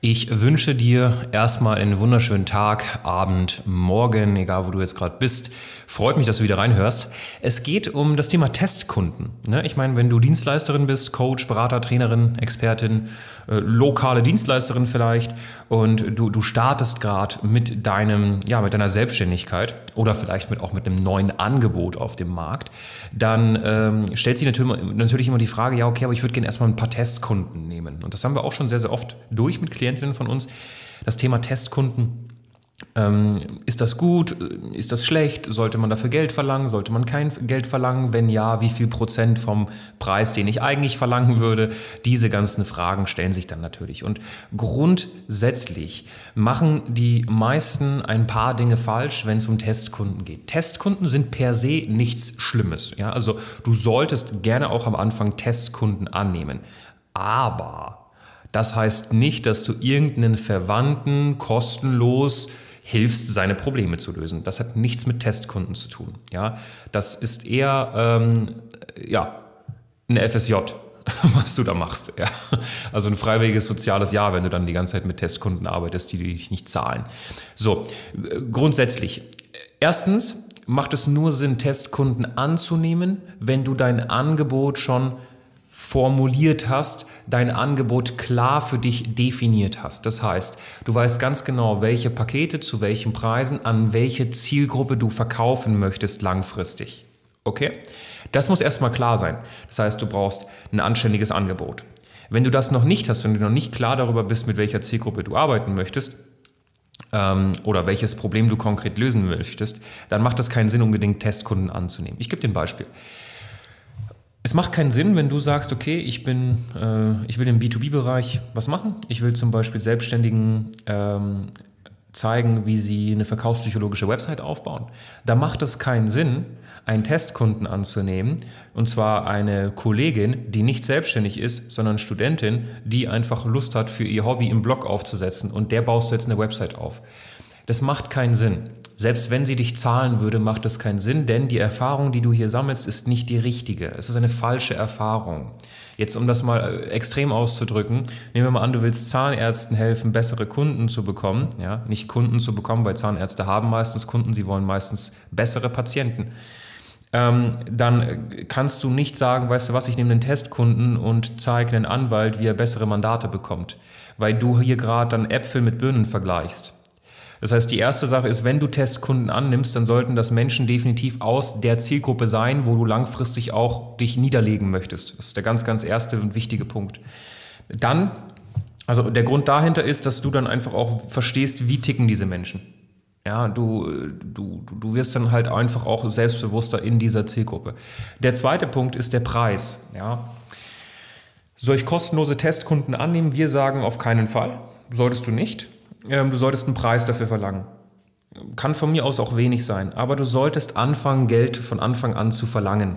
Ich wünsche dir erstmal einen wunderschönen Tag, Abend, Morgen, egal wo du jetzt gerade bist. Freut mich, dass du wieder reinhörst. Es geht um das Thema Testkunden. Ne? Ich meine, wenn du Dienstleisterin bist, Coach, Berater, Trainerin, Expertin, äh, lokale Dienstleisterin vielleicht und du, du startest gerade mit deinem, ja, mit deiner Selbstständigkeit oder vielleicht mit, auch mit einem neuen Angebot auf dem Markt, dann ähm, stellt sich natürlich, natürlich immer die Frage, ja, okay, aber ich würde gerne erstmal ein paar Testkunden nehmen. Und das haben wir auch schon sehr, sehr oft durch mit Klienten Klientinnen von uns, das Thema Testkunden. Ähm, ist das gut? Ist das schlecht? Sollte man dafür Geld verlangen? Sollte man kein Geld verlangen? Wenn ja, wie viel Prozent vom Preis, den ich eigentlich verlangen würde? Diese ganzen Fragen stellen sich dann natürlich. Und grundsätzlich machen die meisten ein paar Dinge falsch, wenn es um Testkunden geht. Testkunden sind per se nichts Schlimmes. Ja? Also du solltest gerne auch am Anfang Testkunden annehmen. Aber das heißt nicht, dass du irgendeinen Verwandten kostenlos hilfst, seine Probleme zu lösen. Das hat nichts mit Testkunden zu tun. Ja, das ist eher ähm, ja eine FSJ, was du da machst. Ja. Also ein freiwilliges soziales Jahr, wenn du dann die ganze Zeit mit Testkunden arbeitest, die dich nicht zahlen. So, grundsätzlich. Erstens macht es nur Sinn, Testkunden anzunehmen, wenn du dein Angebot schon formuliert hast, dein Angebot klar für dich definiert hast. Das heißt, du weißt ganz genau, welche Pakete zu welchen Preisen an welche Zielgruppe du verkaufen möchtest langfristig. Okay? Das muss erstmal klar sein. Das heißt, du brauchst ein anständiges Angebot. Wenn du das noch nicht hast, wenn du noch nicht klar darüber bist, mit welcher Zielgruppe du arbeiten möchtest, ähm, oder welches Problem du konkret lösen möchtest, dann macht es keinen Sinn, unbedingt Testkunden anzunehmen. Ich gebe dir ein Beispiel. Es macht keinen Sinn, wenn du sagst, okay, ich bin, äh, ich will im B2B-Bereich was machen. Ich will zum Beispiel Selbstständigen ähm, zeigen, wie sie eine verkaufspsychologische Website aufbauen. Da macht es keinen Sinn, einen Testkunden anzunehmen, und zwar eine Kollegin, die nicht selbstständig ist, sondern Studentin, die einfach Lust hat, für ihr Hobby im Blog aufzusetzen und der baust jetzt eine Website auf. Das macht keinen Sinn. Selbst wenn sie dich zahlen würde, macht das keinen Sinn, denn die Erfahrung, die du hier sammelst, ist nicht die richtige. Es ist eine falsche Erfahrung. Jetzt, um das mal äh, extrem auszudrücken, nehmen wir mal an, du willst Zahnärzten helfen, bessere Kunden zu bekommen. Ja, nicht Kunden zu bekommen, weil Zahnärzte haben meistens Kunden, sie wollen meistens bessere Patienten. Ähm, dann kannst du nicht sagen, weißt du was, ich nehme einen Testkunden und zeige einen Anwalt, wie er bessere Mandate bekommt, weil du hier gerade dann Äpfel mit Birnen vergleichst. Das heißt, die erste Sache ist, wenn du Testkunden annimmst, dann sollten das Menschen definitiv aus der Zielgruppe sein, wo du langfristig auch dich niederlegen möchtest. Das ist der ganz, ganz erste und wichtige Punkt. Dann, also der Grund dahinter ist, dass du dann einfach auch verstehst, wie ticken diese Menschen. Ja, du, du, du wirst dann halt einfach auch selbstbewusster in dieser Zielgruppe. Der zweite Punkt ist der Preis. Ja. Soll ich kostenlose Testkunden annehmen? Wir sagen auf keinen Fall. Solltest du nicht. Ähm, du solltest einen Preis dafür verlangen. Kann von mir aus auch wenig sein, aber du solltest anfangen, Geld von Anfang an zu verlangen.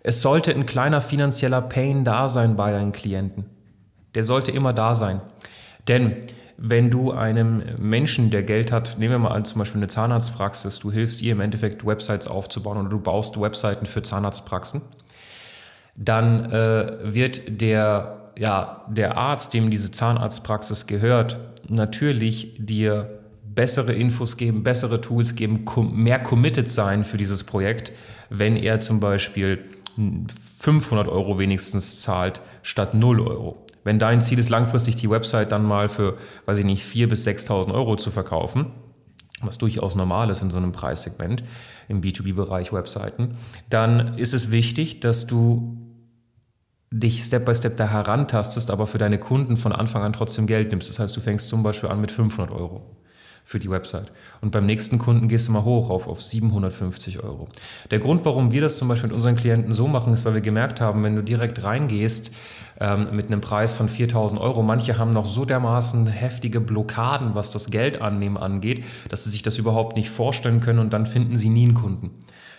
Es sollte ein kleiner finanzieller Pain da sein bei deinen Klienten. Der sollte immer da sein. Denn wenn du einem Menschen, der Geld hat, nehmen wir mal an, zum Beispiel eine Zahnarztpraxis, du hilfst ihr im Endeffekt Websites aufzubauen oder du baust Webseiten für Zahnarztpraxen, dann äh, wird der, ja, der Arzt, dem diese Zahnarztpraxis gehört, natürlich dir bessere Infos geben, bessere Tools geben, mehr committed sein für dieses Projekt, wenn er zum Beispiel 500 Euro wenigstens zahlt statt 0 Euro. Wenn dein Ziel ist, langfristig die Website dann mal für, weiß ich nicht, 4.000 bis 6.000 Euro zu verkaufen, was durchaus normal ist in so einem Preissegment, im B2B-Bereich Webseiten, dann ist es wichtig, dass du dich Step by Step da herantastest, aber für deine Kunden von Anfang an trotzdem Geld nimmst. Das heißt, du fängst zum Beispiel an mit 500 Euro. für die Website. Und beim nächsten Kunden gehst du mal hoch auf, auf 750 Euro. Der Grund, warum wir das zum Beispiel mit unseren Klienten so machen, ist, weil wir gemerkt haben, wenn du direkt reingehst ähm, mit einem Preis von 4000 Euro, manche haben noch so dermaßen heftige Blockaden, was das Geld annehmen angeht, dass sie sich das überhaupt nicht vorstellen können und dann finden sie nie einen Kunden.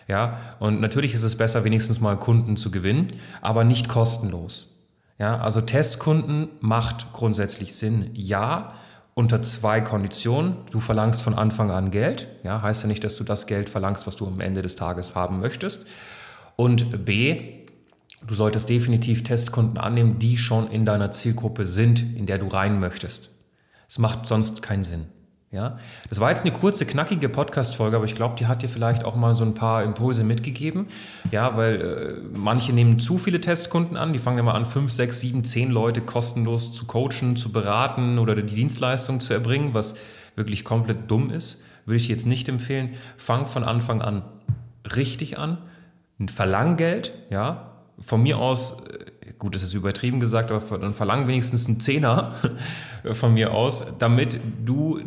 Ja, und natürlich ist es besser, wenigstens mal Kunden zu gewinnen, aber nicht kostenlos. Ja, also Testkunden macht grundsätzlich Sinn, ja, unter zwei Konditionen. Du verlangst von Anfang an Geld. Ja, heißt ja nicht, dass du das Geld verlangst, was du am Ende des Tages haben möchtest. Und B, du solltest definitiv Testkunden annehmen, die schon in deiner Zielgruppe sind, in der du rein möchtest. Es macht sonst keinen Sinn. Ja, das war jetzt eine kurze, knackige Podcast-Folge, aber ich glaube, die hat dir vielleicht auch mal so ein paar Impulse mitgegeben. Ja, weil äh, manche nehmen zu viele Testkunden an, die fangen immer an, fünf, sechs, sieben, zehn Leute kostenlos zu coachen, zu beraten oder die Dienstleistung zu erbringen, was wirklich komplett dumm ist. Würde ich jetzt nicht empfehlen. Fang von Anfang an richtig an, verlang Geld, ja, von mir aus äh, gut, das ist übertrieben gesagt, aber dann verlang wenigstens einen Zehner von mir aus, damit du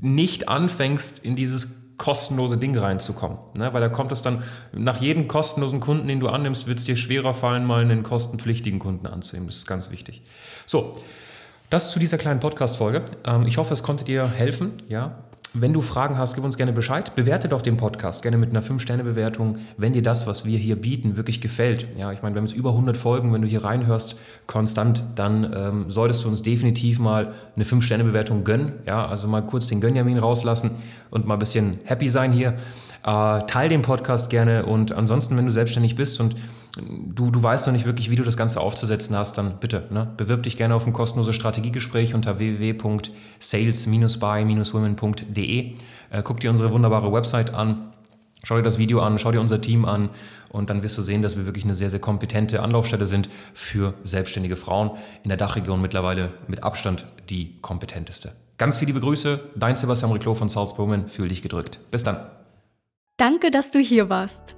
nicht anfängst, in dieses kostenlose Ding reinzukommen. Ne? Weil da kommt es dann, nach jedem kostenlosen Kunden, den du annimmst, wird es dir schwerer fallen, mal einen kostenpflichtigen Kunden anzunehmen. Das ist ganz wichtig. So, das zu dieser kleinen Podcast-Folge. Ähm, ich hoffe, es konnte dir helfen. Ja, wenn du Fragen hast, gib uns gerne Bescheid. Bewerte doch den Podcast gerne mit einer 5-Sterne-Bewertung, wenn dir das, was wir hier bieten, wirklich gefällt. Ja, ich meine, wir haben jetzt über 100 Folgen. Wenn du hier reinhörst, konstant, dann ähm, solltest du uns definitiv mal eine 5-Sterne-Bewertung gönnen. Ja, also mal kurz den Gönjamin rauslassen und mal ein bisschen happy sein hier. Äh, teil den Podcast gerne und ansonsten, wenn du selbstständig bist und du, du weißt noch nicht wirklich, wie du das Ganze aufzusetzen hast, dann bitte, ne, bewirb dich gerne auf ein kostenloses Strategiegespräch unter www.sales-by-women.de. Äh, guck dir unsere wunderbare Website an, schau dir das Video an, schau dir unser Team an und dann wirst du sehen, dass wir wirklich eine sehr, sehr kompetente Anlaufstelle sind für selbstständige Frauen in der Dachregion mittlerweile mit Abstand die kompetenteste. Ganz viele liebe Grüße, dein Sebastian Riclo von Salzburg, fühl dich gedrückt. Bis dann. Danke, dass du hier warst.